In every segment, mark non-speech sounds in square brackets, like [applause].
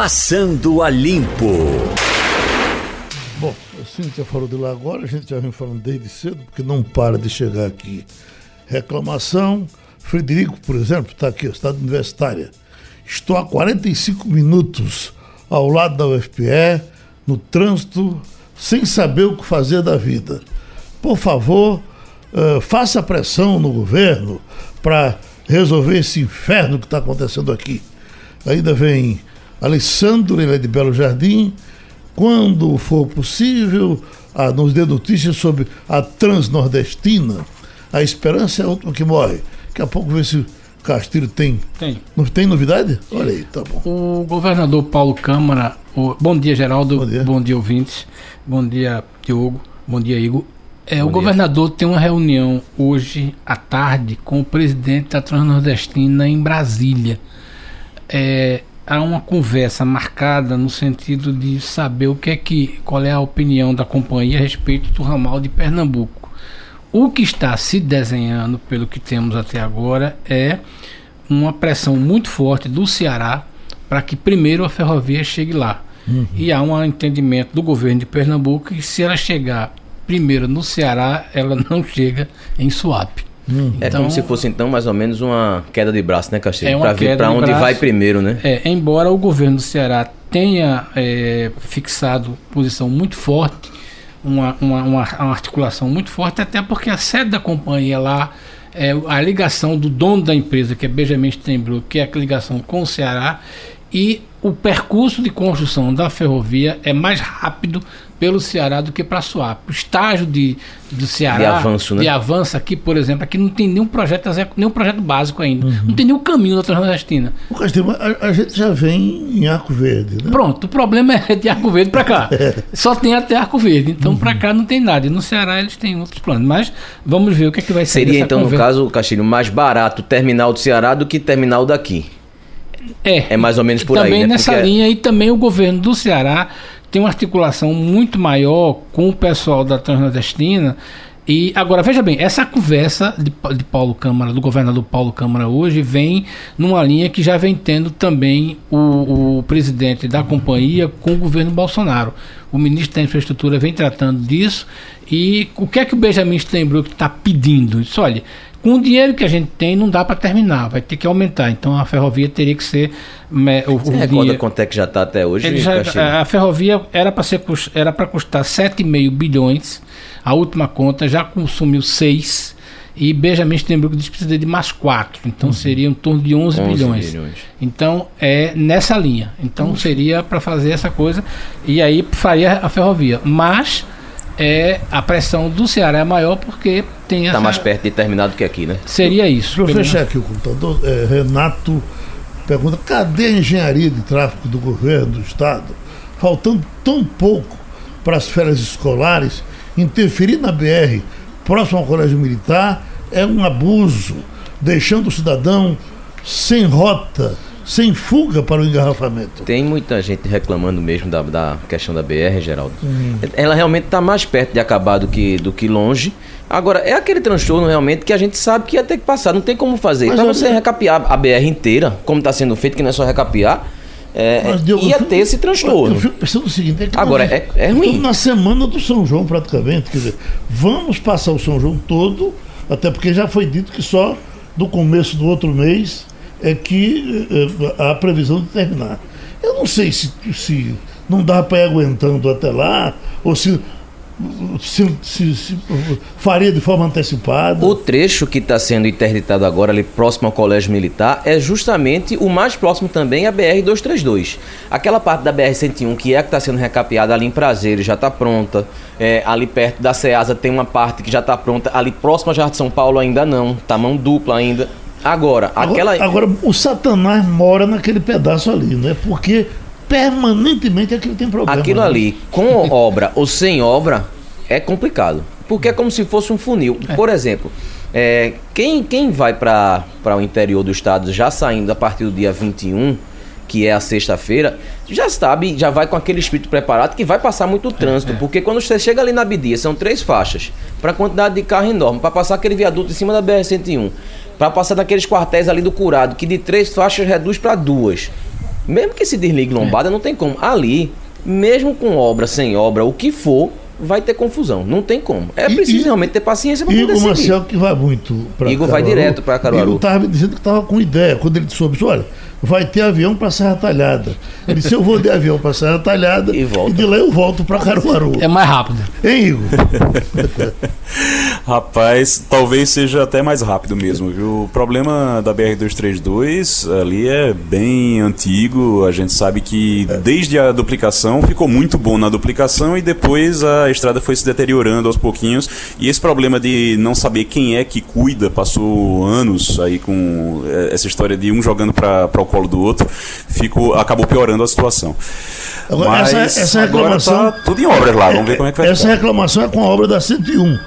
Passando a Limpo. Bom, a Cíntia falou de lá agora, a gente já vem falando desde cedo, porque não para de chegar aqui. Reclamação. Frederico, por exemplo, está aqui, Estado Universitária. Estou há 45 minutos ao lado da UFPE, no trânsito, sem saber o que fazer da vida. Por favor, uh, faça pressão no governo para resolver esse inferno que está acontecendo aqui. Ainda vem Alessandro, ele é de Belo Jardim. Quando for possível, ah, nos dê notícias sobre a Transnordestina. A esperança é a última que morre. Daqui a pouco ver se Castilho tem. Tem. Não tem novidade? Olha aí, tá bom. O governador Paulo Câmara. O... Bom dia, Geraldo. Bom dia. Bom dia, ouvintes. Bom dia, Diogo. Bom dia, Igor. É, o governador tem uma reunião hoje à tarde com o presidente da Transnordestina em Brasília. É, há uma conversa marcada no sentido de saber o que é que, qual é a opinião da companhia a respeito do ramal de Pernambuco. O que está se desenhando, pelo que temos até agora, é uma pressão muito forte do Ceará para que primeiro a ferrovia chegue lá. Uhum. E há um entendimento do governo de Pernambuco que se ela chegar primeiro no Ceará, ela [laughs] não chega em Suape. Hum. É então, como se fosse então mais ou menos uma queda de braço, né, Castilho? É para ver para onde braço, vai primeiro, né? É, embora o governo do Ceará tenha é, fixado posição muito forte, uma, uma, uma, articulação muito forte, até porque a sede da companhia lá, é, a ligação do dono da empresa, que é Benjamin Steinbrück, que é a ligação com o Ceará, e o percurso de construção da ferrovia é mais rápido pelo Ceará do que para Suape. O estágio de, do Ceará de avanço, né? de avanço aqui, por exemplo, aqui não tem nenhum projeto, nenhum projeto básico ainda. Uhum. Não tem nenhum caminho da Transnordestina. O Castilho, a, a, gente já vem em Arco Verde, né? Pronto, o problema é de Arco Verde para cá. [laughs] é. Só tem até Arco Verde. Então, uhum. para cá não tem nada. E no Ceará eles têm outros planos. Mas vamos ver o que, é que vai ser. Seria, então, conversa. no caso, Castilho, mais barato o terminal do Ceará do que terminal daqui. É. É mais ou menos por também aí. Também né? nessa Porque... linha, e também o governo do Ceará tem uma articulação muito maior com o pessoal da Transnordestina. E agora, veja bem, essa conversa de, de Paulo Câmara, do governador Paulo Câmara hoje, vem numa linha que já vem tendo também o, o presidente da companhia com o governo Bolsonaro. O ministro da Infraestrutura vem tratando disso. E o que é que o Benjamin Steinbrück está pedindo? Isso, olha, com o dinheiro que a gente tem, não dá para terminar, vai ter que aumentar. Então a ferrovia teria que ser. O, Você o recorda dinheiro, quanto é que já está até hoje? Já, a ferrovia era para ser era para custar 7,5 bilhões. A última conta já consumiu 6 e Benjamin Steinbrück diz que precisa de mais 4. Então uhum. seria em torno de 11, 11 bilhões. bilhões. Então é nessa linha. Então uhum. seria para fazer essa coisa e aí faria a ferrovia. Mas é a pressão do Ceará é maior porque tem Está mais perto de terminar do que aqui, né? Seria isso. Para fechar aqui o computador, é, Renato pergunta: cadê a engenharia de tráfego do governo, do Estado? Faltando tão pouco para as férias escolares, interferir na BR próximo ao Colégio Militar é um abuso, deixando o cidadão sem rota sem fuga para o engarrafamento. Tem muita gente reclamando mesmo da, da questão da BR, Geraldo. Hum. Ela realmente está mais perto de acabar do que, do que longe. Agora, é aquele transtorno realmente que a gente sabe que ia ter que passar, não tem como fazer. Para você recapear a BR inteira, como está sendo feito, que não é só recapear, é, Mas, Diogo, ia ter esse transtorno. Eu fico pensando o seguinte: é que Agora, nós, é, é ruim. Na semana do São João, praticamente. Quer dizer, vamos passar o São João todo, até porque já foi dito que só do começo do outro mês é que eh, a previsão de terminar. Eu não sei se, se não dá para ir aguentando até lá, ou se se, se, se, faria de forma antecipada. O trecho que está sendo interditado agora, ali próximo ao Colégio Militar, é justamente o mais próximo também à BR-232. Aquela parte da BR-101 que é que está sendo recapeada ali em Prazeres, já está pronta. É, ali perto da Ceasa tem uma parte que já está pronta. Ali próximo a Jardim São Paulo ainda não. Tá mão dupla ainda. Agora, aquela. Agora, o Satanás mora naquele pedaço ali, né? Porque permanentemente aquilo tem problema. Aquilo né? ali, com obra ou sem obra, é complicado. Porque é como se fosse um funil. É. Por exemplo, é, quem, quem vai para o interior do estado já saindo a partir do dia 21, que é a sexta-feira, já sabe, já vai com aquele espírito preparado que vai passar muito trânsito. É, é. Porque quando você chega ali na Abidia, são três faixas, para quantidade de carro enorme, para passar aquele viaduto em cima da BR-101 para passar naqueles quartéis ali do curado, que de três faixas reduz para duas. Mesmo que se desligue lombada, é. não tem como. Ali, mesmo com obra, sem obra, o que for, vai ter confusão. Não tem como. É preciso e, realmente ter paciência para poder Igor Marcel que vai muito para Igor vai direto para Caruaru. Igor estava me dizendo que estava com ideia. Quando ele soube, olha, vai ter avião para Serra Talhada. Ele disse, eu vou de avião para Serra Talhada e, e, de lá eu volto para Caruaru. É mais rápido. Hein, Igor? [laughs] Rapaz, talvez seja até mais rápido mesmo, viu? O problema da BR-232 ali é bem antigo. A gente sabe que desde a duplicação ficou muito bom na duplicação e depois a estrada foi se deteriorando aos pouquinhos. E esse problema de não saber quem é que cuida passou anos aí com eh, essa história de um jogando para o colo do outro, ficou, acabou piorando a situação. Agora, Mas essa, essa reclamação. Tá tudo em obras lá, vamos ver como é que vai Essa ficar. reclamação é com a obra da 101,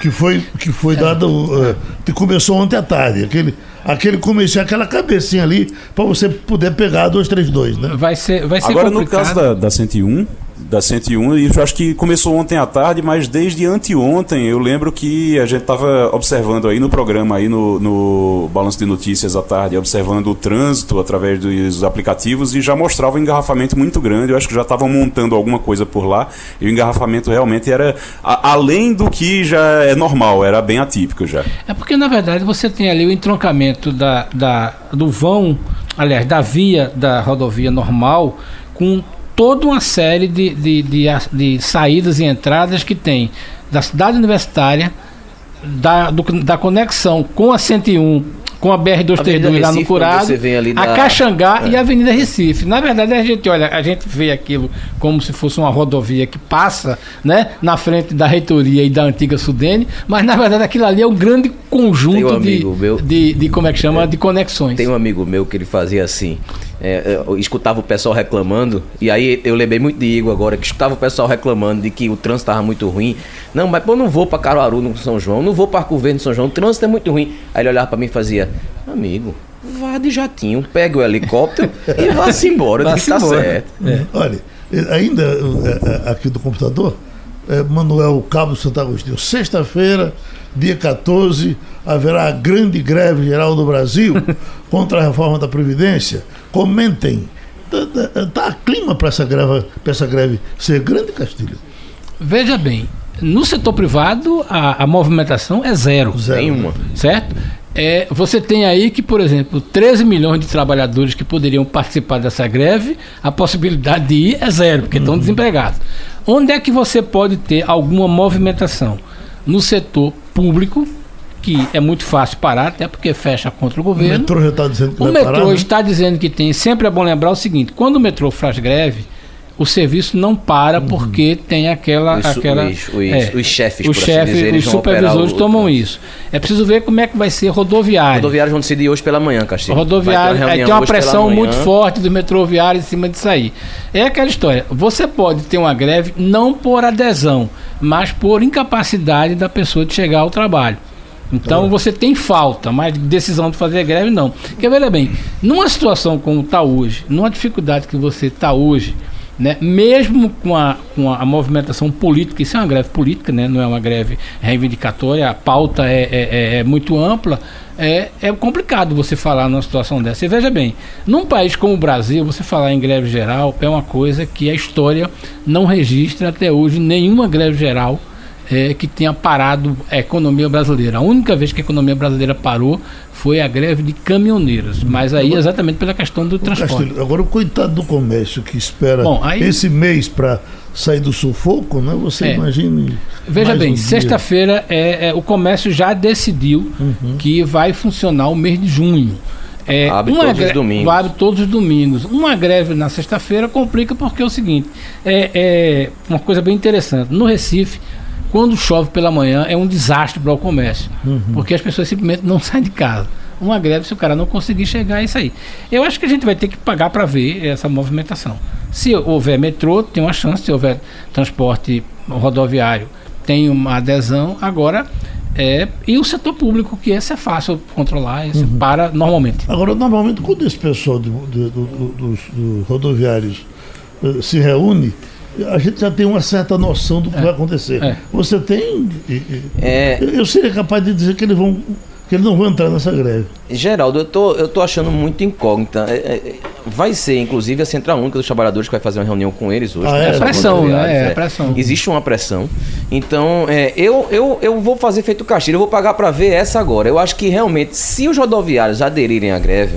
que foi, que foi é. dada. Uh, que começou ontem à tarde. Aquele, aquele começo, aquela cabecinha ali, para você poder pegar a 232, né? Vai ser, vai ser Agora, complicado. no caso da, da 101, da 101 e eu acho que começou ontem à tarde, mas desde anteontem eu lembro que a gente estava observando aí no programa, aí no, no Balanço de Notícias à tarde, observando o trânsito através dos aplicativos e já mostrava um engarrafamento muito grande. Eu acho que já estavam montando alguma coisa por lá e o engarrafamento realmente era a, além do que já é normal, era bem atípico já. É porque na verdade você tem ali o entroncamento da, da, do vão, aliás, da via da rodovia normal com toda uma série de, de, de, de saídas e entradas que tem da cidade universitária, da, do, da conexão com a 101 com a BR-232 lá no Curado, a Caxangá é. e a Avenida Recife. Na verdade, a gente olha, a gente vê aquilo como se fosse uma rodovia que passa né, na frente da reitoria e da antiga Sudene, mas na verdade aquilo ali é um grande conjunto um de, meu, de, de, como é que chama, é, de conexões. Tem um amigo meu que ele fazia assim. É, eu escutava o pessoal reclamando, e aí eu lembrei muito de Igor agora, que escutava o pessoal reclamando de que o trânsito estava muito ruim. Não, mas pô, eu não vou para Caruaru no São João, não vou para Arco Verde no São João, o trânsito é muito ruim. Aí ele olhava para mim e fazia, amigo, vá de jatinho, pega o helicóptero e vá-se embora, vá que tá embora. certo. É. Olha, ainda é, é, aqui do computador, é, Manuel Cabo Santo Agostinho, sexta-feira, dia 14, haverá a grande greve geral do Brasil [laughs] contra a reforma da Previdência. Comentem. Está tá, tá clima para essa greve, essa greve ser grande, Castilho? Veja bem, no setor privado a, a movimentação é zero. Zero. Nenhuma. Certo? É, você tem aí que, por exemplo, 13 milhões de trabalhadores que poderiam participar dessa greve, a possibilidade de ir é zero, porque uhum. estão desempregados. Onde é que você pode ter alguma movimentação? No setor público, que é muito fácil parar, até porque fecha contra o governo. O metrô já está dizendo que O metrô parar, né? está dizendo que tem. Sempre é bom lembrar o seguinte: quando o metrô faz greve, o serviço não para uhum. porque tem aquela. Os, aquela os, os, é, os chefes, os, chefes, dizer, os supervisores tomam isso. É preciso ver como é que vai ser rodoviário. Rodoviários vão decidir hoje pela manhã, Castilho. Rodoviário, é, tem uma pressão muito forte do metroviário em cima disso aí. É aquela história. Você pode ter uma greve não por adesão, mas por incapacidade da pessoa de chegar ao trabalho. Então você tem falta, mas decisão de fazer greve não. Porque veja bem, numa situação como está hoje, numa dificuldade que você está hoje, né, mesmo com a, com a, movimentação política, isso é uma greve política, né, não é uma greve reivindicatória, a pauta é, é, é, é muito ampla, é, é complicado você falar numa situação dessa. E veja bem, num país como o Brasil, você falar em greve geral é uma coisa que a história não registra até hoje nenhuma greve geral é, que tenha parado a economia brasileira. A única vez que a economia brasileira parou foi a greve de caminhoneiros, mas aí exatamente pela questão do transporte. Castilho, agora o coitado do comércio que espera Bom, aí, esse mês para sair do sufoco, né? Você é, imagine. Veja bem, um sexta-feira é, é, o comércio já decidiu uhum. que vai funcionar o mês de junho. É, abre todos greve, os domingos. Abre todos os domingos. Uma greve na sexta-feira complica porque é o seguinte: é, é uma coisa bem interessante. No Recife, quando chove pela manhã é um desastre para o comércio, uhum. porque as pessoas simplesmente não [laughs] saem de casa. Uma greve se o cara não conseguir chegar é isso aí. Eu acho que a gente vai ter que pagar para ver essa movimentação. Se houver metrô, tem uma chance, se houver transporte rodoviário, tem uma adesão. Agora, é, e o setor público, que esse é fácil controlar, esse uhum. para normalmente. Agora, normalmente, quando esse pessoal do, do, do, dos, dos rodoviários uh, se reúne, a gente já tem uma certa noção do que é. vai acontecer. É. Você tem. É. Eu seria capaz de dizer que eles vão que eles não vão entrar nessa greve. Geraldo, eu tô, eu tô achando muito incógnita. É, é, vai ser, inclusive, a Central Única dos Trabalhadores que vai fazer uma reunião com eles hoje. Ah, né? é, pressão, né? É, é, pressão. Existe uma pressão. Então, é, eu, eu, eu vou fazer feito Castilho, eu vou pagar para ver essa agora. Eu acho que realmente, se os rodoviários aderirem à greve,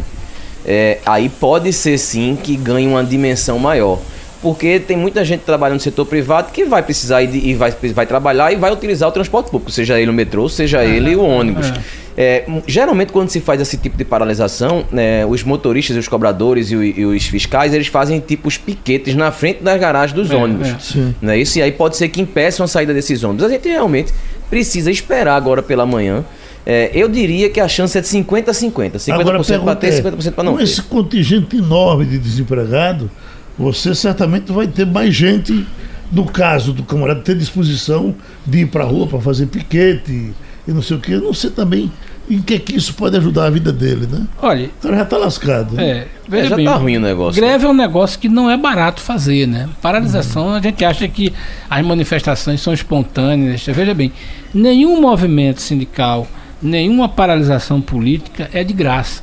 é, aí pode ser sim que ganhe uma dimensão maior porque tem muita gente trabalhando no setor privado que vai precisar ir e vai, vai trabalhar e vai utilizar o transporte público, seja ele o metrô, seja ele o ônibus. É. É, geralmente, quando se faz esse tipo de paralisação, né, os motoristas, os cobradores e, o, e, os fiscais, eles fazem tipos piquetes na frente das garagens dos é, ônibus. É. Né, isso e aí pode ser que impeçam a saída desses ônibus. A gente realmente precisa esperar agora pela manhã. É, eu diria que a chance é de 50 a 50. 50% para ter, 50% para não com esse contingente enorme de desempregado, você certamente vai ter mais gente, no caso do camarada, ter disposição de ir para a rua para fazer piquete e não sei o que. Eu não sei também em que, que isso pode ajudar a vida dele, né? Olha. O cara já está lascado. Né? É, é, já bem, tá ruim o negócio. Greve né? é um negócio que não é barato fazer, né? Paralisação, uhum. a gente acha que as manifestações são espontâneas. Veja bem, nenhum movimento sindical, nenhuma paralisação política é de graça.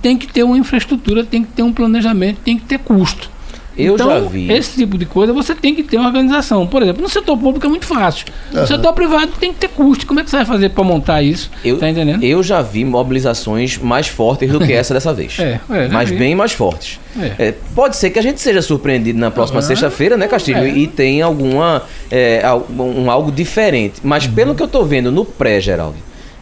Tem que ter uma infraestrutura, tem que ter um planejamento, tem que ter custo. Eu então, já vi. Esse tipo de coisa você tem que ter uma organização. Por exemplo, no setor público é muito fácil. No uhum. setor privado tem que ter custo. Como é que você vai fazer para montar isso? Eu, tá entendendo? Eu já vi mobilizações mais fortes do que essa dessa vez. [laughs] É, é mas vi. bem mais fortes. É. É, pode ser que a gente seja surpreendido na próxima uhum. sexta-feira, né, Castilho? É. E tenha alguma é, um, algo diferente. Mas uhum. pelo que eu estou vendo no pré, Geraldo,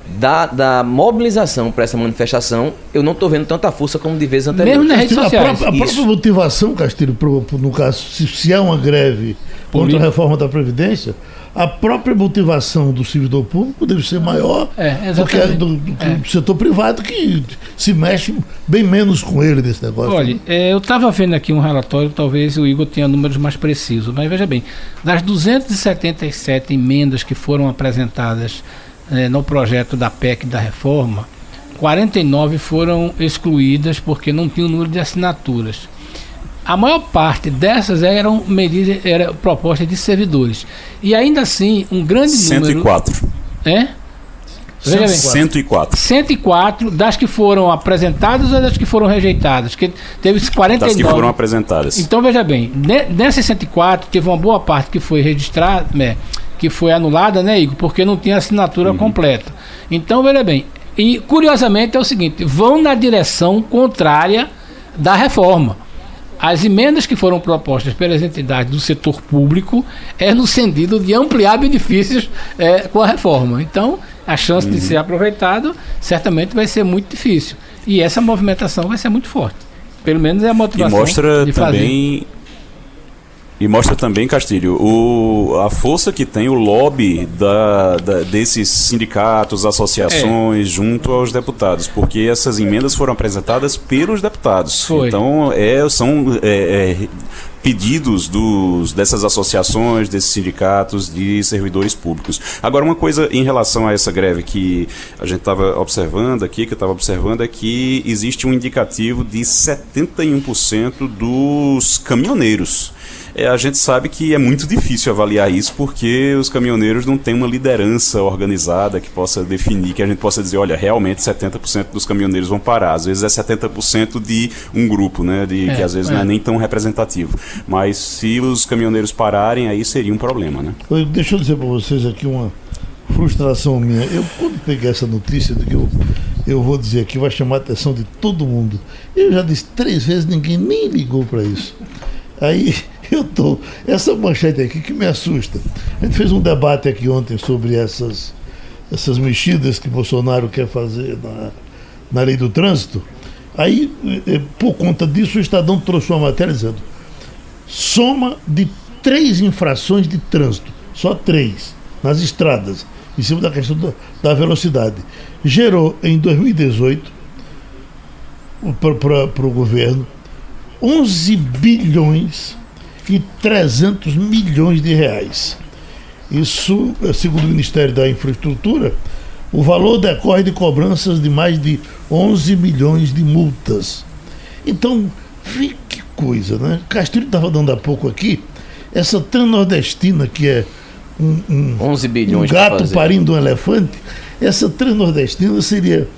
da, da mobilização para essa manifestação, eu não estou vendo tanta força como de vezes anteriores. Mesmo nas redes sociais. A, própria, a própria motivação, Castilho, pro, pro, no caso, se, se há uma greve contra a reforma da Previdência, a própria motivação do servidor público deve ser maior é, do que, do, do, é. do, setor privado, que se mexe bem menos com ele nesse negócio. Olha, é, eu estava vendo aqui um relatório, talvez o Igor tenha números mais precisos, mas veja bem, das 277 emendas que foram apresentadas é, no projeto da PEC da reforma, 49 foram excluídas porque não tinham número de assinaturas. A maior parte dessas eram medidas, era proposta de servidores. E ainda assim, um grande 104. número. É? Veja 104. 104 das que foram apresentadas ou das que foram rejeitadas? Que teve 49. Das que foram apresentadas. Então veja bem, nessas 104 teve uma boa parte que foi registrada, né, que foi anulada, né, Igor? Porque não tinha assinatura uhum. completa. Então, veja bem. E curiosamente é o seguinte: vão na direção contrária da reforma. As emendas que foram propostas pelas entidades do setor público é no sentido de ampliar benefícios é, com a reforma. Então, a chance uhum. de ser aproveitado certamente vai ser muito difícil. E essa movimentação vai ser muito forte. Pelo menos é a motivação. E mostra também fazer. E mostra também, Castilho, o, a força que tem o lobby da, da desses sindicatos, associações, é. junto aos deputados, porque essas emendas foram apresentadas pelos deputados. Foi. Então, é, são é, é, pedidos dos, dessas associações, desses sindicatos de servidores públicos. Agora, uma coisa em relação a essa greve que a gente estava observando aqui, que eu estava observando, é que existe um indicativo de 71% dos caminhoneiros é, a gente sabe que é muito difícil avaliar isso porque os caminhoneiros não têm uma liderança organizada que possa definir, que a gente possa dizer, olha, realmente 70% dos caminhoneiros vão parar. Às vezes é 70% de um grupo, né? De, é, que às vezes é. não é nem tão representativo. Mas se os caminhoneiros pararem, aí seria um problema, né? Deixa eu dizer para vocês aqui uma frustração minha. Eu, quando peguei essa notícia do que eu, eu vou dizer aqui, vai chamar a atenção de todo mundo. Eu já disse três vezes, ninguém nem ligou para isso. Aí eu tô. Essa manchete aqui que me assusta. A gente fez um debate aqui ontem sobre essas, essas mexidas que Bolsonaro quer fazer na, na lei do trânsito. Aí, eh, por conta disso, o Estadão trouxe uma matéria dizendo: soma de três infrações de trânsito, só três, nas estradas, em cima da questão da, da velocidade, gerou em 2018 para o governo 11 bilhões e 300 milhões de reais. Isso, segundo o Ministério da Infraestrutura, o valor decorre de cobranças de mais de 11 milhões de multas. Então, que coisa, né? Castilho estava dando há pouco aqui, essa transnordestina que é um, um, 11 bilhões um gato parindo um elefante, essa Transnordestina seria.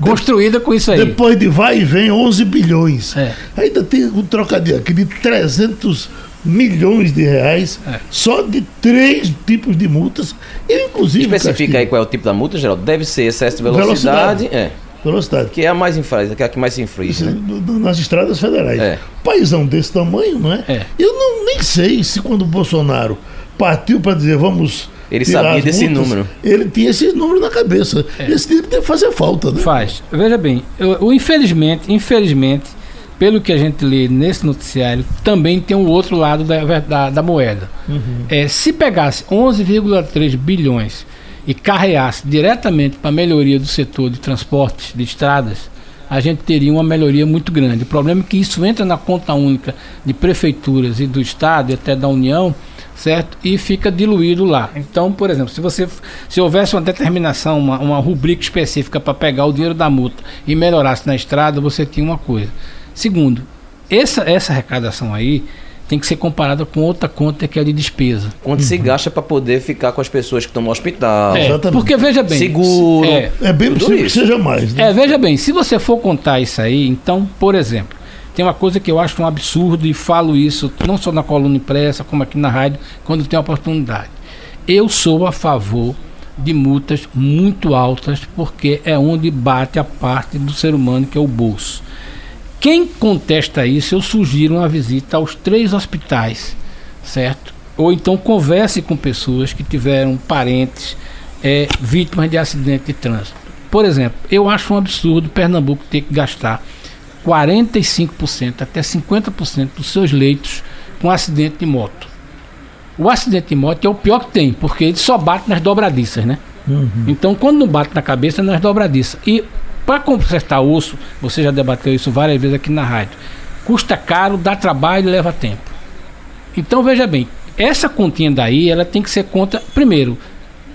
Construída com isso aí. Depois de vai e vem 11 bilhões. É. Ainda tem um trocadilho aqui de 300 milhões de reais é. só de três tipos de multas. Eu, inclusive. Especifica aí qual é o tipo da multa, Geraldo? Deve ser excesso de velocidade. velocidade. É. Velocidade. Que é a mais infeliz, que é a que mais se infringe. Né? Nas estradas federais. É. Paizão desse tamanho, não é? é. Eu não, nem sei se quando o Bolsonaro partiu para dizer vamos. Ele sabia desse multas, número. Ele tinha esse número na cabeça. É. Esse tipo deve fazer falta, né? Faz. Veja bem, eu, infelizmente, infelizmente, pelo que a gente lê nesse noticiário, também tem um outro lado da, da, da moeda. Uhum. É, se pegasse 11,3 bilhões e carreasse diretamente para a melhoria do setor de transportes de estradas, a gente teria uma melhoria muito grande. O problema é que isso entra na conta única de prefeituras e do Estado e até da União certo? E fica diluído lá. Então, por exemplo, se você se houvesse uma determinação, uma, uma rubrica específica para pegar o dinheiro da multa e melhorasse na estrada, você tinha uma coisa. Segundo, essa, essa arrecadação aí tem que ser comparada com outra conta que é de despesa. Quanto uhum. se gasta para poder ficar com as pessoas que estão no hospital. É, porque veja bem. Seguro. É, é bem possível isso. que seja mais. Né? É, veja bem, se você for contar isso aí, então, por exemplo, tem uma coisa que eu acho um absurdo e falo isso não só na coluna impressa, como aqui na rádio, quando tem oportunidade. Eu sou a favor de multas muito altas, porque é onde bate a parte do ser humano que é o bolso. Quem contesta isso, eu sugiro uma visita aos três hospitais, certo? Ou então converse com pessoas que tiveram parentes é, vítimas de acidente de trânsito. Por exemplo, eu acho um absurdo Pernambuco ter que gastar 45% até 50% dos seus leitos com acidente de moto. O acidente de moto é o pior que tem, porque ele só bate nas dobradiças, né? Uhum. Então, quando não bate na cabeça, é nas dobradiças. E para consertar osso, você já debateu isso várias vezes aqui na rádio, custa caro, dá trabalho e leva tempo. Então, veja bem, essa continha daí, ela tem que ser conta, primeiro,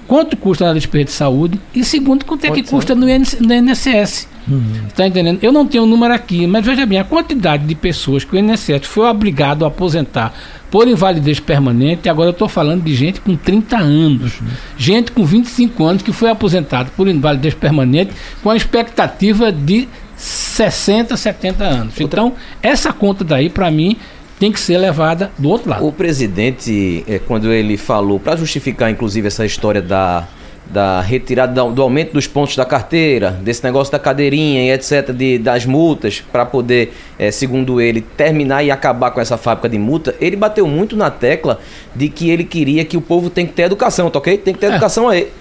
quanto custa na despesa de saúde e segundo, quanto é que custa no, no INSS. Uhum. entendendo? Eu não tenho o um número aqui, mas veja bem, a quantidade de pessoas que o INSS foi obrigado a aposentar por invalidez permanente, agora eu estou falando de gente com 30 anos, uhum. gente com 25 anos que foi aposentado por invalidez permanente com a expectativa de 60, 70 anos. Então, essa conta daí, para mim, tem que ser levada do outro lado. O presidente, é, quando ele falou, para justificar inclusive essa história da da retirada do aumento dos pontos da carteira, desse negócio da cadeirinha e etc, de, das multas, para poder, é, segundo ele, terminar e acabar com essa fábrica de multa, ele bateu muito na tecla de que ele queria que o povo tem que ter educação, tá ok? Tem que ter é. educação aí.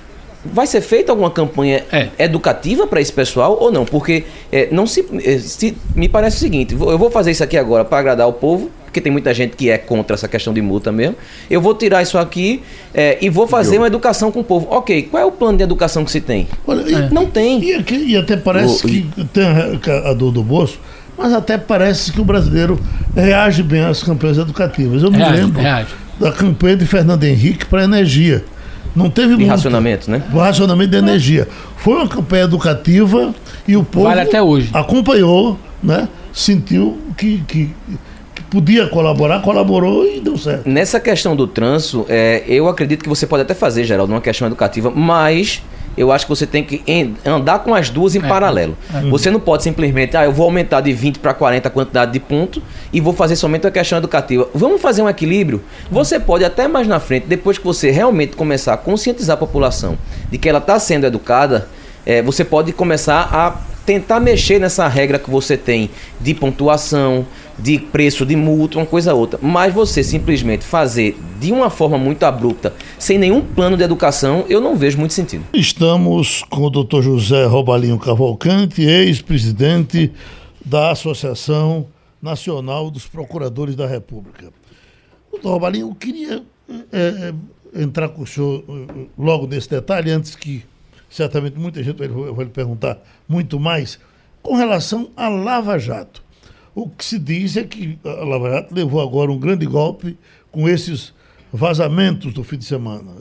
Vai ser feita alguma campanha é. educativa para esse pessoal ou não? Porque é, não se, é, se, Me parece o seguinte: eu vou fazer isso aqui agora para agradar o povo, porque tem muita gente que é contra essa questão de multa mesmo. Eu vou tirar isso aqui é, e vou fazer uma educação com o povo. Ok, qual é o plano de educação que se tem? Olha, e, não tem. E, aqui, e até parece o, que tem a, a dor do bolso, mas até parece que o brasileiro reage bem às campanhas educativas. Eu me reage, lembro reage. da campanha de Fernando Henrique para energia. Não teve de racionamento, né? O racionamento de energia. Foi uma campanha educativa e o povo vale até hoje. acompanhou, né? Sentiu que, que podia colaborar, colaborou e deu certo. Nessa questão do trânsito, é, eu acredito que você pode até fazer, Geraldo, uma questão educativa, mas eu acho que você tem que andar com as duas em é, paralelo. É. Você não pode simplesmente, ah, eu vou aumentar de 20 para 40 a quantidade de pontos e vou fazer somente a questão educativa. Vamos fazer um equilíbrio? Você pode até mais na frente, depois que você realmente começar a conscientizar a população de que ela está sendo educada, é, você pode começar a tentar mexer nessa regra que você tem de pontuação, de preço de multa, uma coisa ou outra. Mas você simplesmente fazer de uma forma muito abrupta, sem nenhum plano de educação, eu não vejo muito sentido. Estamos com o Dr. José Robalinho Cavalcante, ex-presidente da Associação Nacional dos Procuradores da República. Doutor Robalinho, eu queria é, entrar com o senhor é, logo nesse detalhe, antes que certamente muita gente vai, vai lhe perguntar muito mais, com relação à Lava Jato. O que se diz é que a Lava Jato levou agora um grande golpe com esses vazamentos do fim de semana,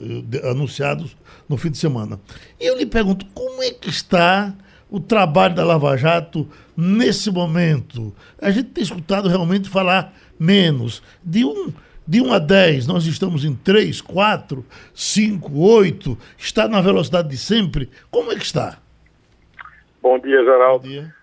anunciados no fim de semana. E eu lhe pergunto, como é que está o trabalho da Lava Jato nesse momento? A gente tem escutado realmente falar menos de um De 1 a 10, nós estamos em 3, 4, 5, 8. Está na velocidade de sempre? Como é que está? Bom dia, Geraldo. Bom dia.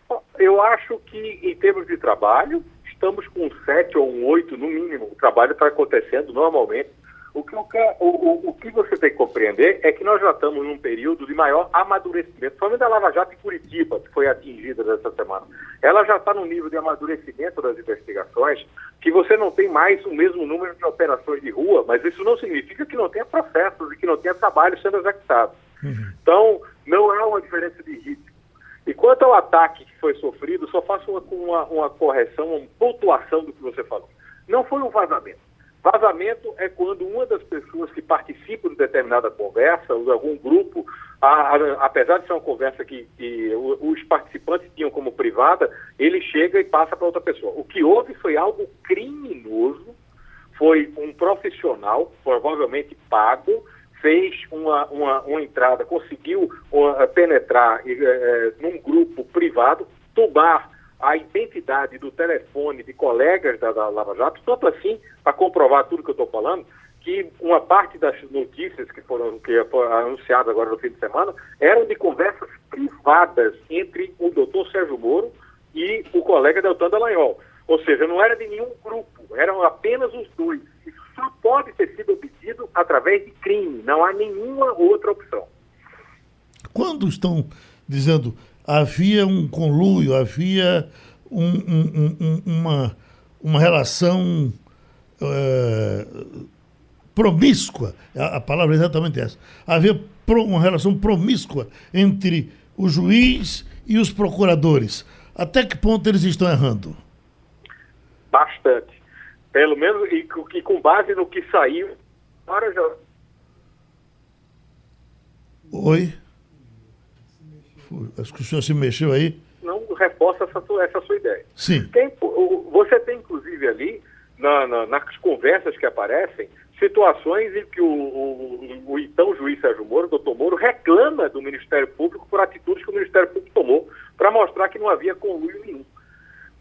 Eu acho que, em termos de trabalho, estamos com 7 ou um 8 no mínimo. O trabalho está acontecendo normalmente. O que, o, o, o que você tem que compreender é que nós já estamos num período de maior amadurecimento, principalmente da Lava Jato em Curitiba, que foi atingida nessa semana. Ela já está num nível de amadurecimento das investigações que você não tem mais o mesmo número de operações de rua, mas isso não significa que não tenha processos e que não tenha trabalho sendo executado. Uhum. Então, não há uma diferença de ritmo. E quanto ao ataque que foi sofrido, só faço uma, uma, uma correção, uma pontuação do que você falou. Não foi um vazamento Vazamento é quando uma das pessoas que participam de determinada conversa, ou de algum grupo, a, a, apesar de ser uma conversa que, que, os participantes tinham como privada, ele chega e passa para outra pessoa. O que houve foi algo criminoso, foi um profissional, provavelmente pago, fez uma, uma, uma entrada, conseguiu uh, penetrar uh, num grupo privado, tubar a identidade do telefone de colegas da, da Lava Jato, tanto assim, para comprovar tudo que eu estou falando, que uma parte das notícias que foram, que anunciadas agora no fim de semana eram de conversas privadas entre o doutor Sérgio Moro e o colega Deltan Dallagnol. Ou seja, não era de nenhum grupo, eram apenas os dois. Só pode ter sido obtido através de crime, não há nenhuma outra opção. Quando estão dizendo havia um conluio, havia um, um, um, uma, uma relação é, promíscua, a, a, palavra é exatamente essa. Havia pro, uma relação promíscua entre o juiz e os procuradores. Até que ponto eles estão errando? Bastante. Pelo menos, e, e com base no que saiu. Já... Oi? Acho que o senhor se mexeu aí. Não reforça essa, essa sua ideia. Sim. Tem, você tem, inclusive, ali, na, na, nas conversas que aparecem, situações em que o, o, o, então juiz Sérgio Moro, doutor Moro, reclama do Ministério Público por atitudes que o Ministério Público tomou para mostrar que não havia conluio nenhum.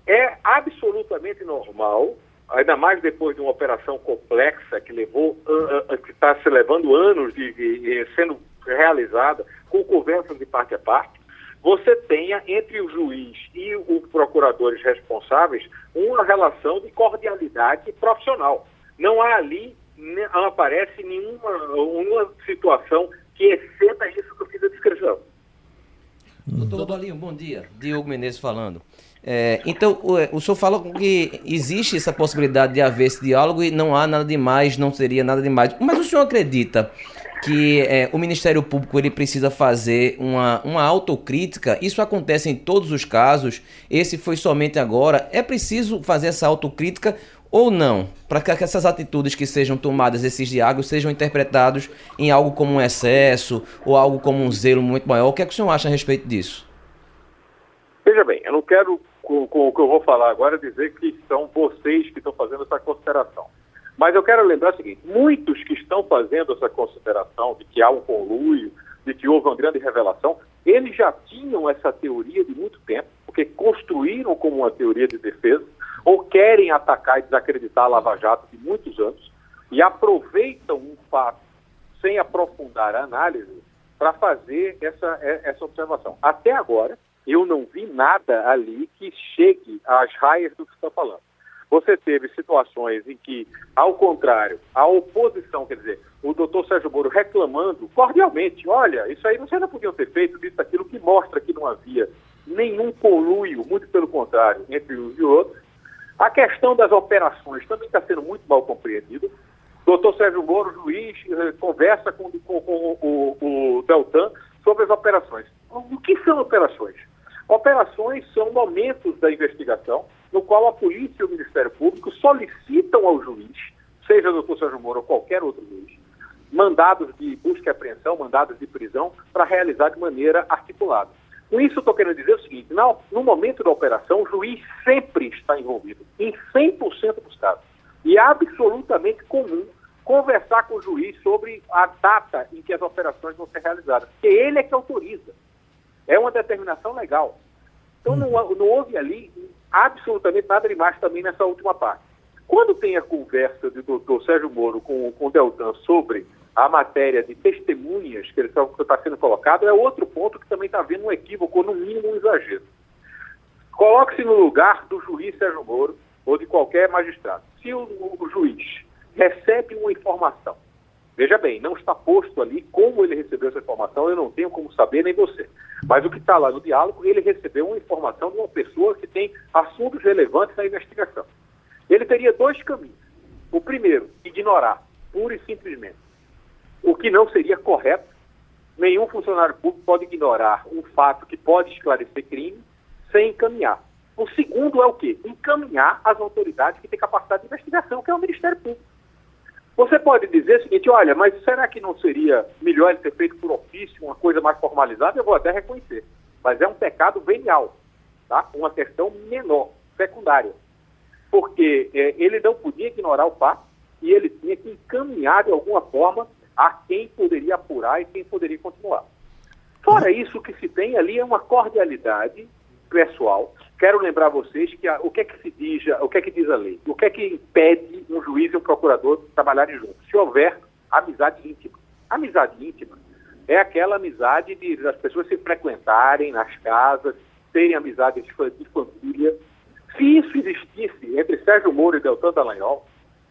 É absolutamente normal, ainda mais depois de uma operação complexa que levou, uh, uh, que está se levando anos de, de, sendo realizada, com conversas de parte a parte, você tenha entre o juiz e os procuradores responsáveis uma relação de cordialidade profissional. Não há ali, não aparece nenhuma uma situação que exceda isso que eu fiz a descrição. Doutor Dolinho, bom dia. Diogo Menezes falando. É, então, o, o senhor fala que existe essa possibilidade de haver esse diálogo e não há nada demais, não seria nada demais. Mas o senhor acredita que é, o Ministério Público ele precisa fazer uma, uma autocrítica. Isso acontece em todos os casos. Esse foi somente agora. É preciso fazer essa autocrítica ou não, para que essas atitudes que sejam tomadas, esses diálogos, sejam interpretados em algo como um excesso ou algo como um zelo muito maior. O que é que o senhor acha a respeito disso? Veja bem, eu não quero, com, com o que eu vou falar agora, dizer que são vocês que estão fazendo essa consideração. Mas eu quero lembrar o seguinte: muitos que estão fazendo essa consideração de que há um conluio, de que houve uma grande revelação, eles já tinham essa teoria de muito tempo, porque construíram como uma teoria de defesa, ou querem atacar e desacreditar a Lava Jato de muitos anos, e aproveitam um fato sem aprofundar a análise para fazer essa, essa observação. Até agora, eu não vi nada ali que chegue às raias do que está falando. Você teve situações em que, ao contrário, a oposição, quer dizer, o doutor Sérgio Moro reclamando cordialmente, olha, isso aí vocês não podiam ter feito, isso, aquilo, que mostra que não havia nenhum conluio, muito pelo contrário, entre uns e outros. A questão das operações também está sendo muito mal compreendida. Doutor Sérgio Moro, juiz, eh, conversa com, com, com o, o Deltan sobre as operações. O que são operações? Operações são momentos da investigação no qual a polícia e o Ministério Público solicitam ao juiz, seja o doutor Sérgio Moro ou qualquer outro juiz, mandados de busca e apreensão, mandados de prisão, para realizar de maneira articulada. Com isso, estou querendo dizer o seguinte: no, no momento da operação, o juiz sempre está envolvido, em 100% dos casos. E é absolutamente comum conversar com o juiz sobre a data em que as operações vão ser realizadas, porque ele é que autoriza. É uma determinação legal. Então, não, não houve ali absolutamente nada demais também nessa última parte. Quando tem a conversa do doutor Sérgio Moro com, com o Deltan sobre a matéria de testemunhas que está sendo colocado, é outro ponto que também está havendo um equívoco, ou no mínimo um exagero. Coloque-se no lugar do juiz Sérgio Moro ou de qualquer magistrado. Se o, o juiz recebe uma informação, veja bem, não está posto ali como ele recebeu essa informação, eu não tenho como saber, nem você. Mas o que está lá no diálogo, ele recebeu uma informação de uma pessoa que tem assuntos relevantes na investigação. Ele teria dois caminhos. O primeiro, ignorar, pura e simplesmente. O que não seria correto. Nenhum funcionário público pode ignorar um fato que pode esclarecer crime sem encaminhar. O segundo é o quê? Encaminhar as autoridades que têm capacidade de investigação, que é o Ministério Público. Você pode dizer o seguinte, olha, mas será que não seria melhor ele ter feito por ofício, uma coisa mais formalizada? Eu vou até reconhecer. Mas é um pecado venial, tá? Uma questão menor, secundária porque é, ele não podia ignorar o fato e ele tinha que encaminhar de alguma forma a quem poderia apurar e quem poderia continuar. Fora isso, o que se tem ali é uma cordialidade pessoal. Quero lembrar vocês que a, o que é que se diz, o que é que diz a lei? O que é que impede um juiz e um procurador trabalharem juntos? Se houver amizade íntima. Amizade íntima é aquela amizade de as pessoas se frequentarem nas casas, terem amizade de família, se isso existisse entre Sérgio Moro e Deltan Dallagnol,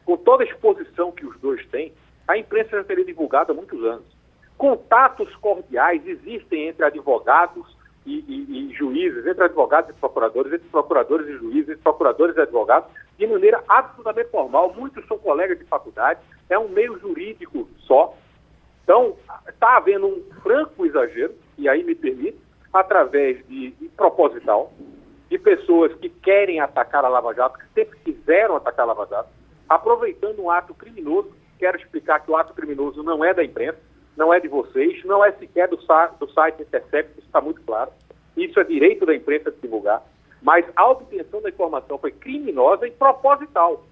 com toda a exposição que os dois têm, a imprensa já teria divulgado há muitos anos. Contatos cordiais existem entre advogados e, e, e, juízes, entre advogados e procuradores, entre procuradores e juízes, entre procuradores e advogados, de maneira absolutamente formal. Muitos são colegas de faculdade, é um meio jurídico só. Então, está havendo um franco exagero, e aí me permite, através de, de proposital, de pessoas que querem atacar a Lava Jato, que sempre quiseram atacar a Lava Jato, aproveitando um ato criminoso. Quero explicar que o ato criminoso não é da imprensa, não é de vocês, não é sequer do, do site Intercept, isso está muito claro. Isso é direito da imprensa de divulgar. Mas a obtenção da informação foi criminosa e proposital,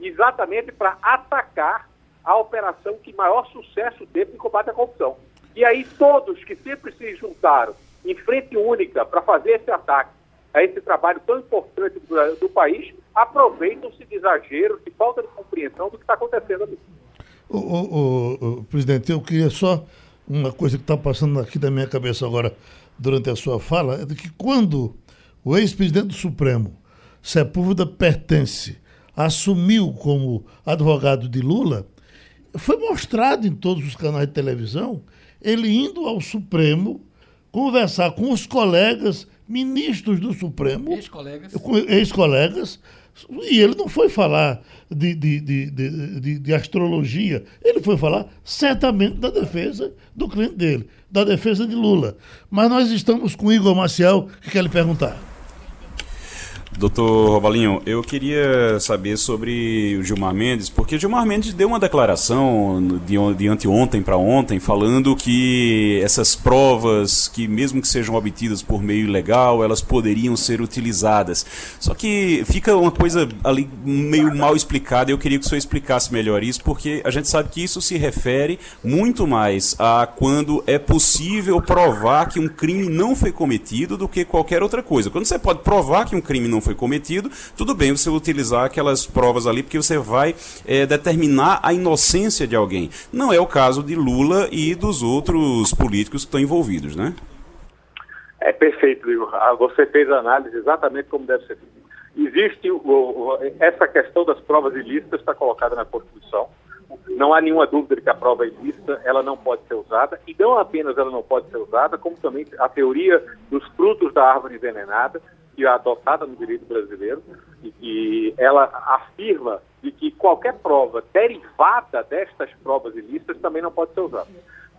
exatamente para atacar a operação que maior sucesso teve no combate à corrupção. E aí todos que sempre se juntaram em frente única para fazer esse ataque a esse trabalho tão importante do, do país, aproveitam-se de exageros, de falta de compreensão do que está acontecendo ali. O, presidente, eu queria só uma coisa que está passando aqui da minha cabeça agora durante a sua fala, é de que quando o ex-presidente do Supremo, Sepúlveda Pertence, assumiu como advogado de Lula, foi mostrado em todos os canais de televisão ele indo ao Supremo conversar com os colegas ministros do Supremo, ex-colegas, ex-colegas e ele não foi falar de, de, de, de, de astrologia, ele foi falar certamente da defesa do cliente dele, da defesa de Lula. Mas nós estamos com Igor Maciel, que quer lhe perguntar. Doutor Robalinho, eu queria saber sobre o Gilmar Mendes, porque Gilmar Mendes deu uma declaração de, de anteontem para ontem, falando que essas provas, que mesmo que sejam obtidas por meio ilegal, elas poderiam ser utilizadas. Só que fica uma coisa ali meio mal explicada, eu queria que o senhor explicasse melhor isso, porque a gente sabe que isso se refere muito mais a quando é possível provar que um crime não foi cometido do que qualquer outra coisa. Quando você pode provar que um crime não foi cometido, tudo bem você utilizar aquelas provas ali, porque você vai é, determinar a inocência de alguém. Não é o caso de Lula e dos outros políticos que estão envolvidos, né? É perfeito, Igor. Ah, você fez a análise exatamente como deve ser. Existe o, essa questão das provas ilícitas está colocada na Constituição. Não há nenhuma dúvida de que a prova é ilícita, ela não pode ser usada, e não apenas ela não pode ser usada, como também a teoria dos frutos da árvore envenenada, que é adotada no direito brasileiro, e que ela afirma de que qualquer prova derivada destas provas ilícitas também não pode ser usada.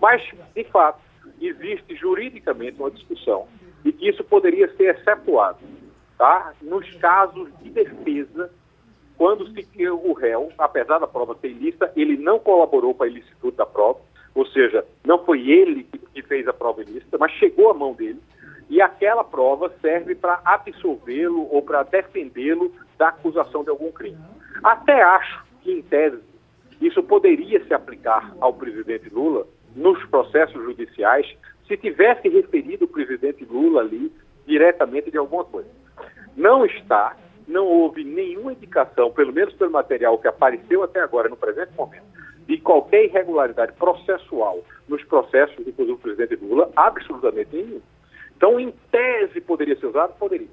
Mas, de fato, existe juridicamente uma discussão de que isso poderia ser excetuado, tá? nos casos de defesa, quando se o réu, apesar da prova ser ilícita, ele não colaborou para a ilicitude da prova, ou seja, não foi ele que fez a prova ilícita, mas chegou à mão dele, e aquela prova serve para absolvê-lo ou para defendê-lo da acusação de algum crime. Até acho que, em tese, isso poderia se aplicar ao presidente Lula nos processos judiciais se tivesse referido o presidente Lula ali diretamente de alguma coisa. Não está, não houve nenhuma indicação, pelo menos pelo material que apareceu até agora, no presente momento, de qualquer irregularidade processual nos processos, inclusive do presidente Lula, absolutamente nenhum. Então, em tese, poderia ser usado? Poderia.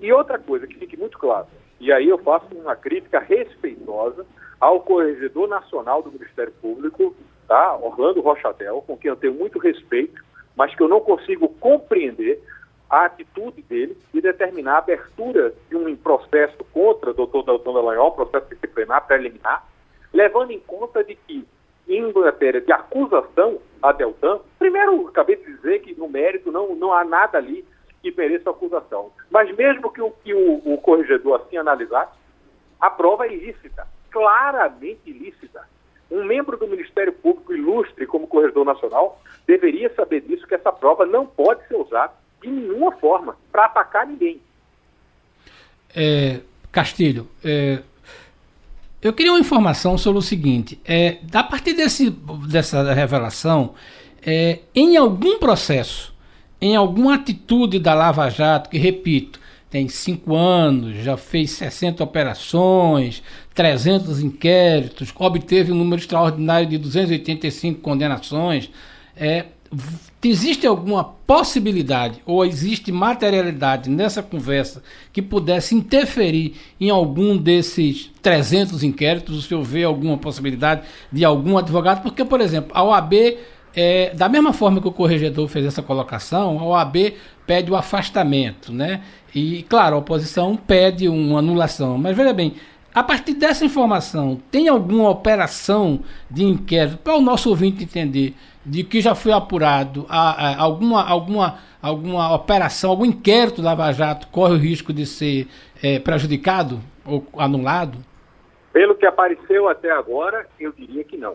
E outra coisa que fique muito claro, e aí eu faço uma crítica respeitosa ao corregedor nacional do Ministério Público, tá? Orlando Rochadel, com quem eu tenho muito respeito, mas que eu não consigo compreender a atitude dele de determinar a abertura de um processo contra o doutor Dalton Dallagnol, processo disciplinar preliminar, levando em conta de que, em matéria de acusação a Deltan, primeiro, acabei de dizer que no mérito não, não há nada ali que mereça acusação. Mas mesmo que o, que o, o corregedor assim analisasse, a prova é ilícita, claramente ilícita. Um membro do Ministério Público ilustre como corregedor nacional deveria saber disso, que essa prova não pode ser usada de nenhuma forma para atacar ninguém. É, Castilho, é, eu queria uma informação sobre o seguinte: é, a partir desse, dessa revelação, é, em algum processo, em alguma atitude da Lava Jato, que repito, tem cinco anos, já fez 60 operações, 300 inquéritos, obteve um número extraordinário de 285 condenações. É, existe alguma possibilidade ou existe materialidade nessa conversa que pudesse interferir em algum desses 300 inquéritos? O senhor vê alguma possibilidade de algum advogado? Porque, por exemplo, a OAB, é, da mesma forma que o corregedor fez essa colocação, a OAB pede o afastamento, né? E, claro, a oposição pede uma anulação. Mas, veja bem, a partir dessa informação, tem alguma operação de inquérito para o nosso ouvinte entender de que já foi apurado a, a, alguma, alguma, alguma operação, algum inquérito da Lava Jato corre o risco de ser é, prejudicado ou anulado? Pelo que apareceu até agora, eu diria que não.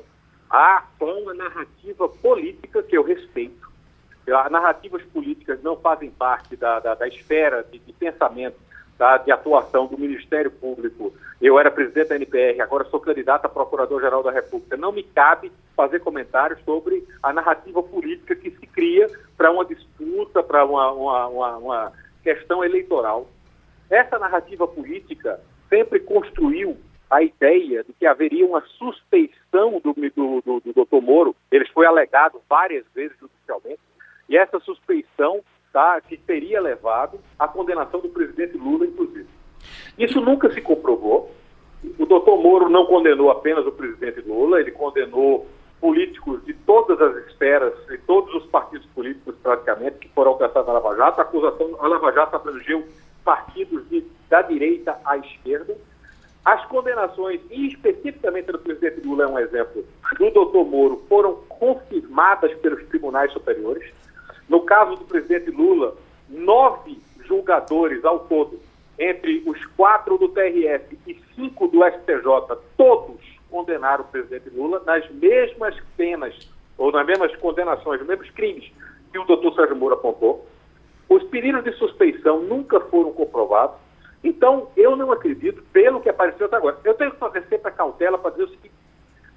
Há uma narrativa política que eu respeito. As narrativas políticas não fazem parte da, da, da esfera de, de pensamento tá, de atuação do Ministério Público. Eu era presidente da NPR, agora sou candidato a Procurador-Geral da República. Não me cabe fazer comentários sobre a narrativa política que se cria para uma disputa, para uma, uma, uma, uma questão eleitoral. Essa narrativa política sempre construiu a ideia de que haveria uma suspeição do, do, do, do doutor Moro, ele foi alegado várias vezes judicialmente, e essa suspeição tá, que teria levado à condenação do presidente Lula, inclusive. Isso nunca se comprovou. O doutor Moro não condenou apenas o presidente Lula, ele condenou políticos de todas as esferas, de todos os partidos políticos praticamente, que foram alcançados na Lava Jato. A acusação, a Lava Jato abrangeu partidos de, da direita à esquerda. As condenações, e especificamente do presidente Lula é um exemplo, do doutor Moro, foram confirmadas pelos tribunais superiores. No caso do presidente Lula, nove julgadores ao todo, entre os quatro do TRF e cinco do STJ, todos condenaram o presidente Lula nas mesmas penas, ou nas mesmas condenações, nos mesmos crimes que o doutor Sérgio Moro apontou. Os pedidos de suspeição nunca foram comprovados. Então, eu não acredito, pelo que apareceu até agora. Eu tenho que fazer sempre a cautela para dizer o seguinte: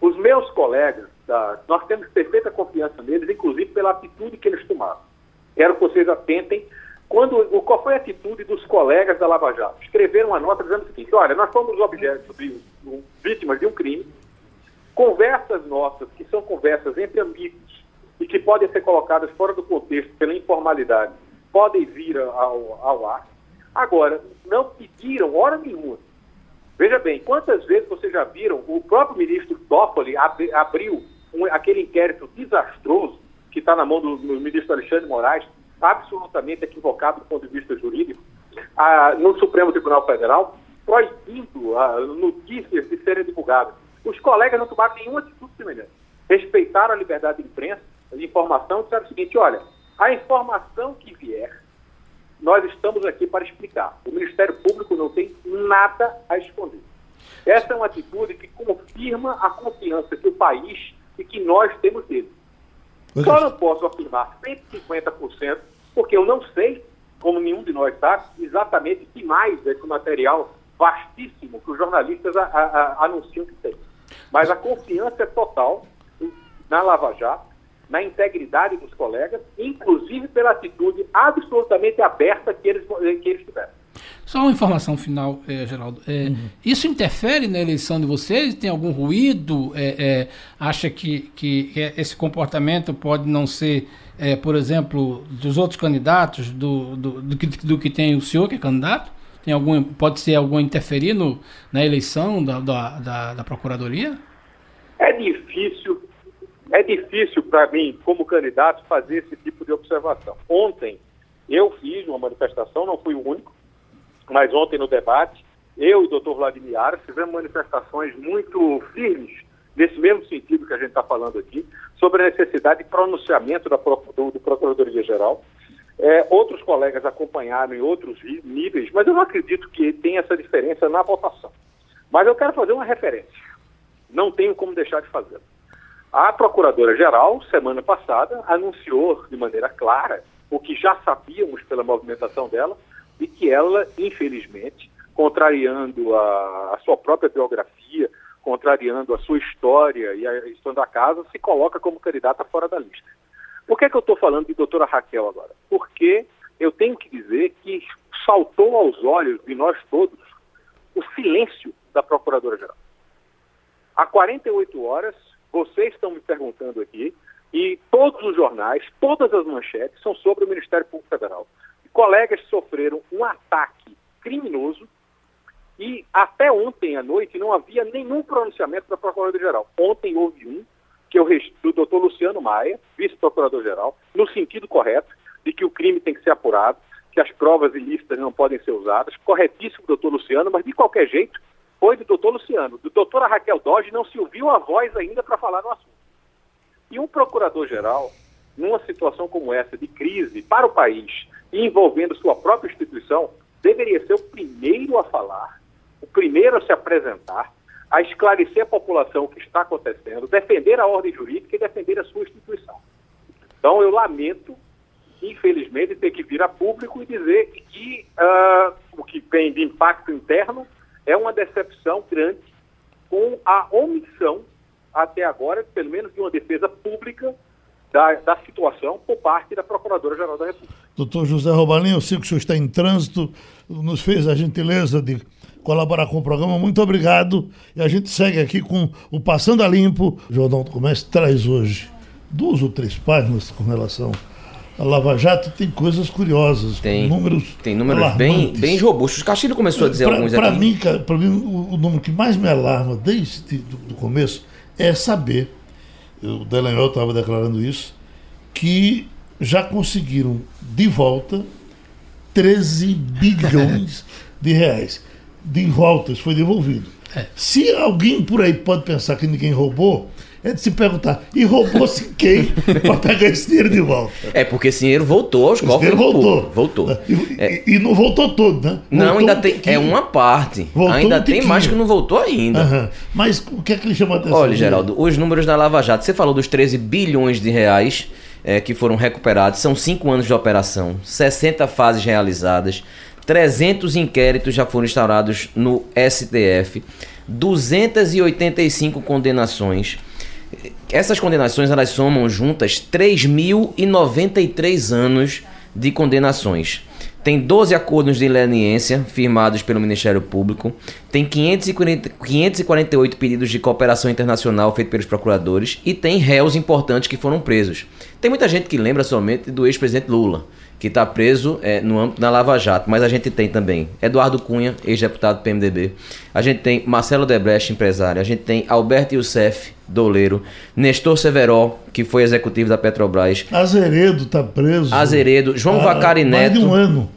os meus colegas, tá, nós temos perfeita confiança neles, inclusive pela atitude que eles tomaram. Quero que vocês atentem. Quando, qual foi a atitude dos colegas da Lava Jato? Escreveram uma nota dizendo o seguinte: olha, nós fomos objetos de um, vítimas de um crime. Conversas nossas, que são conversas entre amigos e que podem ser colocadas fora do contexto pela informalidade, podem vir ao, ao ar. Agora, não pediram hora nenhuma Veja bem, quantas vezes vocês já viram o próprio ministro Toffoli ab, abriu um, aquele inquérito desastroso que está na mão do, do, ministro Alexandre Moraes, absolutamente equivocado do ponto de vista jurídico, a, no Supremo Tribunal Federal, proibindo a, notícias de serem divulgadas. Os colegas não tomaram nenhuma atitude semelhante. Respeitaram a liberdade de imprensa, de informação, e disseram o seguinte, olha, a informação que vier nós estamos aqui para explicar. O Ministério Público não tem nada a esconder. Essa é uma atitude que confirma a confiança que o país e que nós temos dele. Só não posso afirmar 150%, porque eu não sei, como nenhum de nós sabe, exatamente que mais esse material vastíssimo que os jornalistas a, a, a, anunciam que tem. Mas a confiança é total na Lava Jato, na integridade dos colegas, inclusive pela atitude absolutamente aberta que eles, que eles tiveram. Só uma informação final, é, Geraldo. É, uhum. Isso interfere na eleição de vocês? Tem algum ruído? É, acha que, que esse comportamento pode não ser, por exemplo, dos outros candidatos, do, do, do, que, do que tem o senhor que é candidato? Tem algum, pode ser algum interferir no, na eleição da, da, da, da Procuradoria? É difícil, é difícil para mim, como candidato, fazer esse tipo de observação. Ontem eu fiz uma manifestação, não fui o único, mas ontem no debate, eu e o doutor Vladimir Aras fizemos manifestações muito firmes, nesse mesmo sentido que a gente está falando aqui, sobre a necessidade de pronunciamento da, do, do Procuradoria-Geral. É, outros colegas acompanharam em outros níveis, mas eu não acredito que tenha essa diferença na votação. Mas eu quero fazer uma referência. Não tenho como deixar de fazer. A Procuradora-Geral, semana passada, anunciou de maneira clara o que já sabíamos pela movimentação dela, de que ela, infelizmente, contrariando a, a sua própria biografia, contrariando a sua história e a história da casa, se coloca como candidata fora da lista. Por que, é que eu estou falando de doutora Raquel agora? Porque eu tenho que dizer que saltou aos olhos de nós todos o silêncio da Procuradora-Geral. Há 48 horas, vocês estão me perguntando aqui, e todos os jornais, todas as manchetes são sobre o Ministério Público Federal. Colegas sofreram um ataque criminoso e até ontem à noite não havia nenhum pronunciamento da Procuradora-Geral. Ontem houve um, que eu do doutor Luciano Maia, vice-procurador-geral, no sentido correto, de que o crime tem que ser apurado, que as provas ilícitas não podem ser usadas. Corretíssimo, doutor Luciano, mas de qualquer jeito, foi do doutor Luciano. Do doutora Raquel Dodge não se ouviu a voz ainda para falar no assunto. E um procurador-geral, numa situação como essa de crise para o país, envolvendo sua própria instituição, deveria ser o primeiro a falar, o primeiro a se apresentar, a esclarecer a população o que está acontecendo, defender a ordem jurídica e defender a sua instituição. Então, eu lamento, infelizmente, ter que vir a público e dizer que uh, o que tem de impacto interno é uma decepção grande com a omissão, até agora, pelo menos de uma defesa pública da, da situação por parte da Procuradora-Geral da República. Doutor José Robalinho, eu sei que o senhor está em trânsito, nos fez a gentileza de colaborar com o programa. Muito obrigado. E a gente segue aqui com o Passando a Limpo. O Jornal do Comércio traz hoje duas ou três páginas com relação a Lava Jato tem coisas curiosas, tem, números Tem números bem, bem robustos. O Castilho começou a dizer pra, alguns pra aqui. Mim, para mim, o, o, número que mais me alarma desde o começo é saber, o Delanhol estava declarando isso, que já conseguiram de volta 13 bilhões [laughs] de reais. De voltas, foi devolvido. É. Se alguém por aí pode pensar que ninguém roubou, é de se perguntar, e roubou-se quem para pegar esse dinheiro de volta? É, porque esse dinheiro voltou aos cofres voltou. Voltou. E, é. e, não voltou todo, né? Voltou não, ainda um tem. É uma parte. Voltou ainda um tem mais que não voltou ainda. Uhum. Mas o que é que ele chama atenção? Olha, Geraldo, os números da Lava Jato, você falou dos 13 bilhões de reais. É, que foram recuperados, são cinco anos de operação, 60 fases realizadas, 300 inquéritos já foram instaurados no STF, 285 condenações, essas condenações elas somam juntas 3.093 anos de condenações. Tem 12 acordos de leniência firmados pelo Ministério Público. Tem 540, 548 pedidos de cooperação internacional feitos pelos procuradores. E tem réus importantes que foram presos. Tem muita gente que lembra somente do ex-presidente Lula que está preso é, no âmbito da Lava Jato. Mas a gente tem também Eduardo Cunha, ex-deputado do PMDB. A gente tem Marcelo Debrecht, empresário. A gente tem Alberto Youssef, doleiro. Nestor Severo, que foi executivo da Petrobras. Azeredo está preso. Azeredo. João ah, Vacari Neto. Mais de um ano.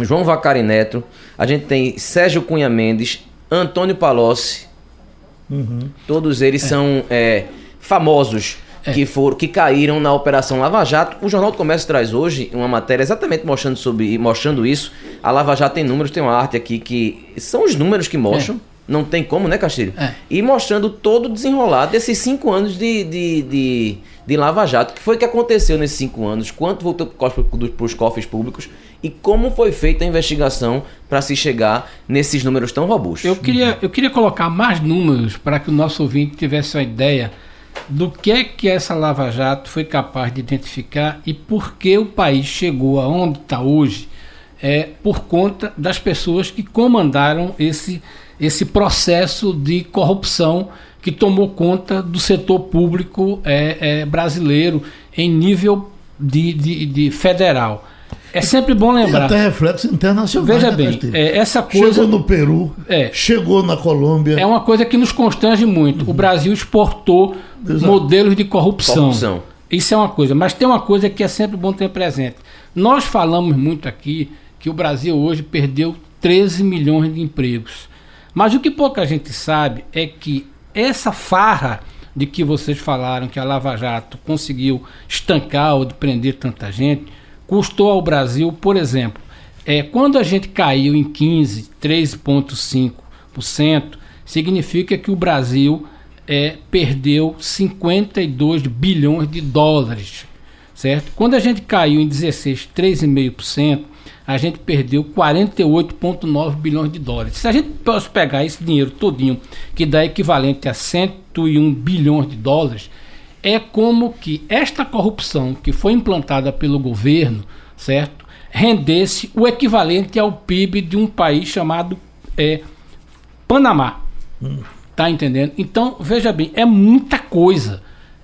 João Vacari Neto. A gente tem Sérgio Cunha Mendes. Antônio Palocci. Uhum. Todos eles é. são é, famosos é. que foram que caíram na Operação Lava Jato. O Jornal do Comércio traz hoje uma matéria exatamente mostrando sobre mostrando isso. A Lava Jato tem números, tem uma arte aqui que são os números que mostram. É. Não tem como, né, Castilho? É. E mostrando todo o desenrolar desses cinco anos de, de, de, de Lava Jato. O que foi que aconteceu nesses cinco anos? Quanto voltou para os cofres públicos? E como foi feita a investigação para se chegar nesses números tão robustos? Eu queria, eu queria colocar mais números para que o nosso ouvinte tivesse uma ideia do que é que essa Lava Jato foi capaz de identificar e por que o país chegou aonde está hoje é, por conta das pessoas que comandaram esse, esse processo de corrupção que tomou conta do setor público é, é, brasileiro em nível de, de, de federal. É sempre bom lembrar. Tem até reflexo internacional. Veja né, bem, é, essa coisa. Chegou no Peru, é, chegou na Colômbia. É uma coisa que nos constrange muito. Uhum. O Brasil exportou Exato. modelos de corrupção. corrupção. Isso é uma coisa. Mas tem uma coisa que é sempre bom ter presente. Nós falamos muito aqui que o Brasil hoje perdeu 13 milhões de empregos. Mas o que pouca gente sabe é que essa farra de que vocês falaram que a Lava Jato conseguiu estancar ou de prender tanta gente custou ao Brasil, por exemplo, é, quando a gente caiu em 15, 13,5%, significa que o Brasil é, perdeu 52 bilhões de dólares, certo? Quando a gente caiu em 16, 3,5%, a gente perdeu 48,9 bilhões de dólares. Se a gente pegar esse dinheiro todinho, que dá equivalente a 101 bilhões de dólares, é como que esta corrupção que foi implantada pelo governo, certo, rendesse o equivalente ao PIB de um país chamado é, Panamá. Hum. Tá entendendo? Então, veja bem, é muita coisa.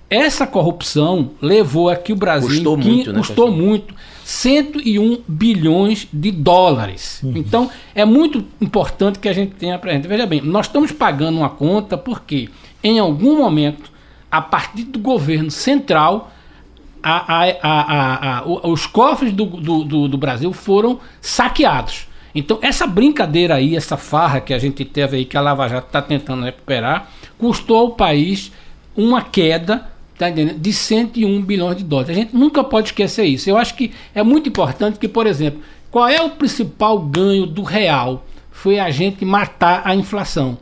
Essa corrupção levou a que o Brasil custou muito, né, custou muito 101 bilhões de dólares. Uhum. Então, é muito importante que a gente tenha presente. Veja bem, nós estamos pagando uma conta porque, em algum momento, a partir do governo central, a, a, a, os cofres do, do, do, Brasil foram saqueados. Então, essa brincadeira aí, essa farra que a gente teve aí, que a Lava Jato está tentando recuperar, custou ao país uma queda tá de 101 bilhões de dólares. A gente nunca pode esquecer isso. Eu acho que é muito importante que, por exemplo, qual é o principal ganho do real? Foi a gente matar a inflação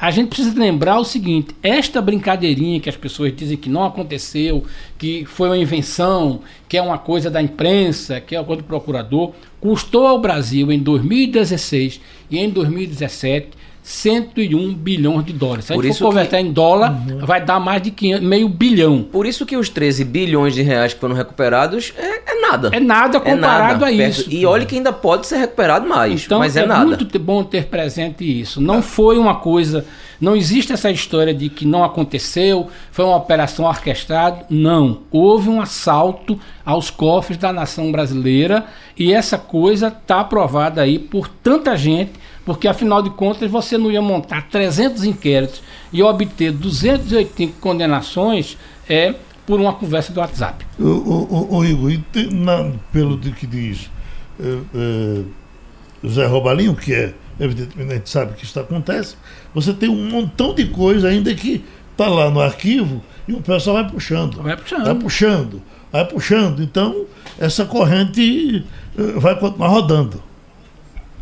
a gente precisa lembrar o seguinte: esta brincadeirinha que as pessoas dizem que não aconteceu, que foi uma invenção, que é uma coisa da imprensa, que é uma coisa do procurador, custou ao Brasil em 2016 e em 2017 101 bilhões de dólares. Se a gente for converter que... em dólar, uhum. vai dar mais de 500, meio bilhão. Por isso que os 13 bilhões de reais que foram recuperados é, é nada. É nada é comparado é nada, a isso. E olha que ainda pode ser recuperado mais, então, mas é, é nada. É muito bom ter presente isso. Não foi uma coisa... Não existe essa história de que não aconteceu, foi uma operação orquestrada. Não. Houve um assalto aos cofres da nação brasileira e essa coisa está aprovada aí por tanta gente porque afinal de contas você não ia montar 300 inquéritos e obter 280 condenações é, por uma conversa do WhatsApp. O, o, o Igor, na, pelo que diz é, é, Zé Robalinho, que é, evidentemente, a gente sabe que isso acontece, você tem um montão de coisa ainda que está lá no arquivo e o pessoal vai puxando. Vai puxando. Vai puxando, vai puxando. Então, essa corrente eh, vai continuar rodando.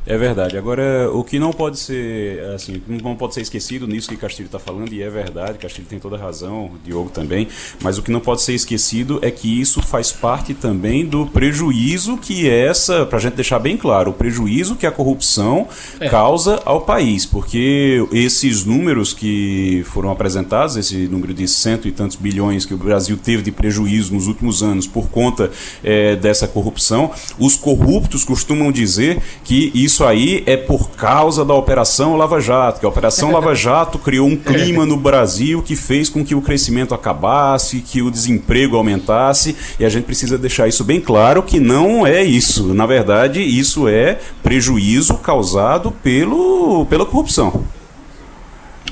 É verdade. Agora, o que não pode ser, assim, não pode ser esquecido nisso que Castilho está falando, e é verdade, Castilho tem toda a razão, Diogo também, mas o que não pode ser esquecido é que isso faz parte também do prejuízo que essa, para a gente deixar bem claro, o prejuízo que a corrupção é. causa ao país, porque esses números que foram apresentados, esse número de cento e tantos bilhões que o Brasil teve de prejuízo nos últimos anos por conta é, dessa corrupção, os corruptos costumam dizer que isso isso aí é por causa da Operação Lava Jato, que a Operação Lava [laughs] Jato criou um clima no Brasil que fez com que o crescimento acabasse, que o desemprego aumentasse, e a gente precisa deixar isso bem claro que não é isso. Na verdade, isso é prejuízo causado pelo, pela corrupção.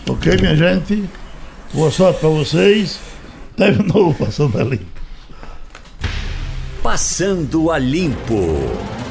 Ok, minha gente. Boa sorte para vocês. Terminou Passando a Limpo. Passando a Limpo.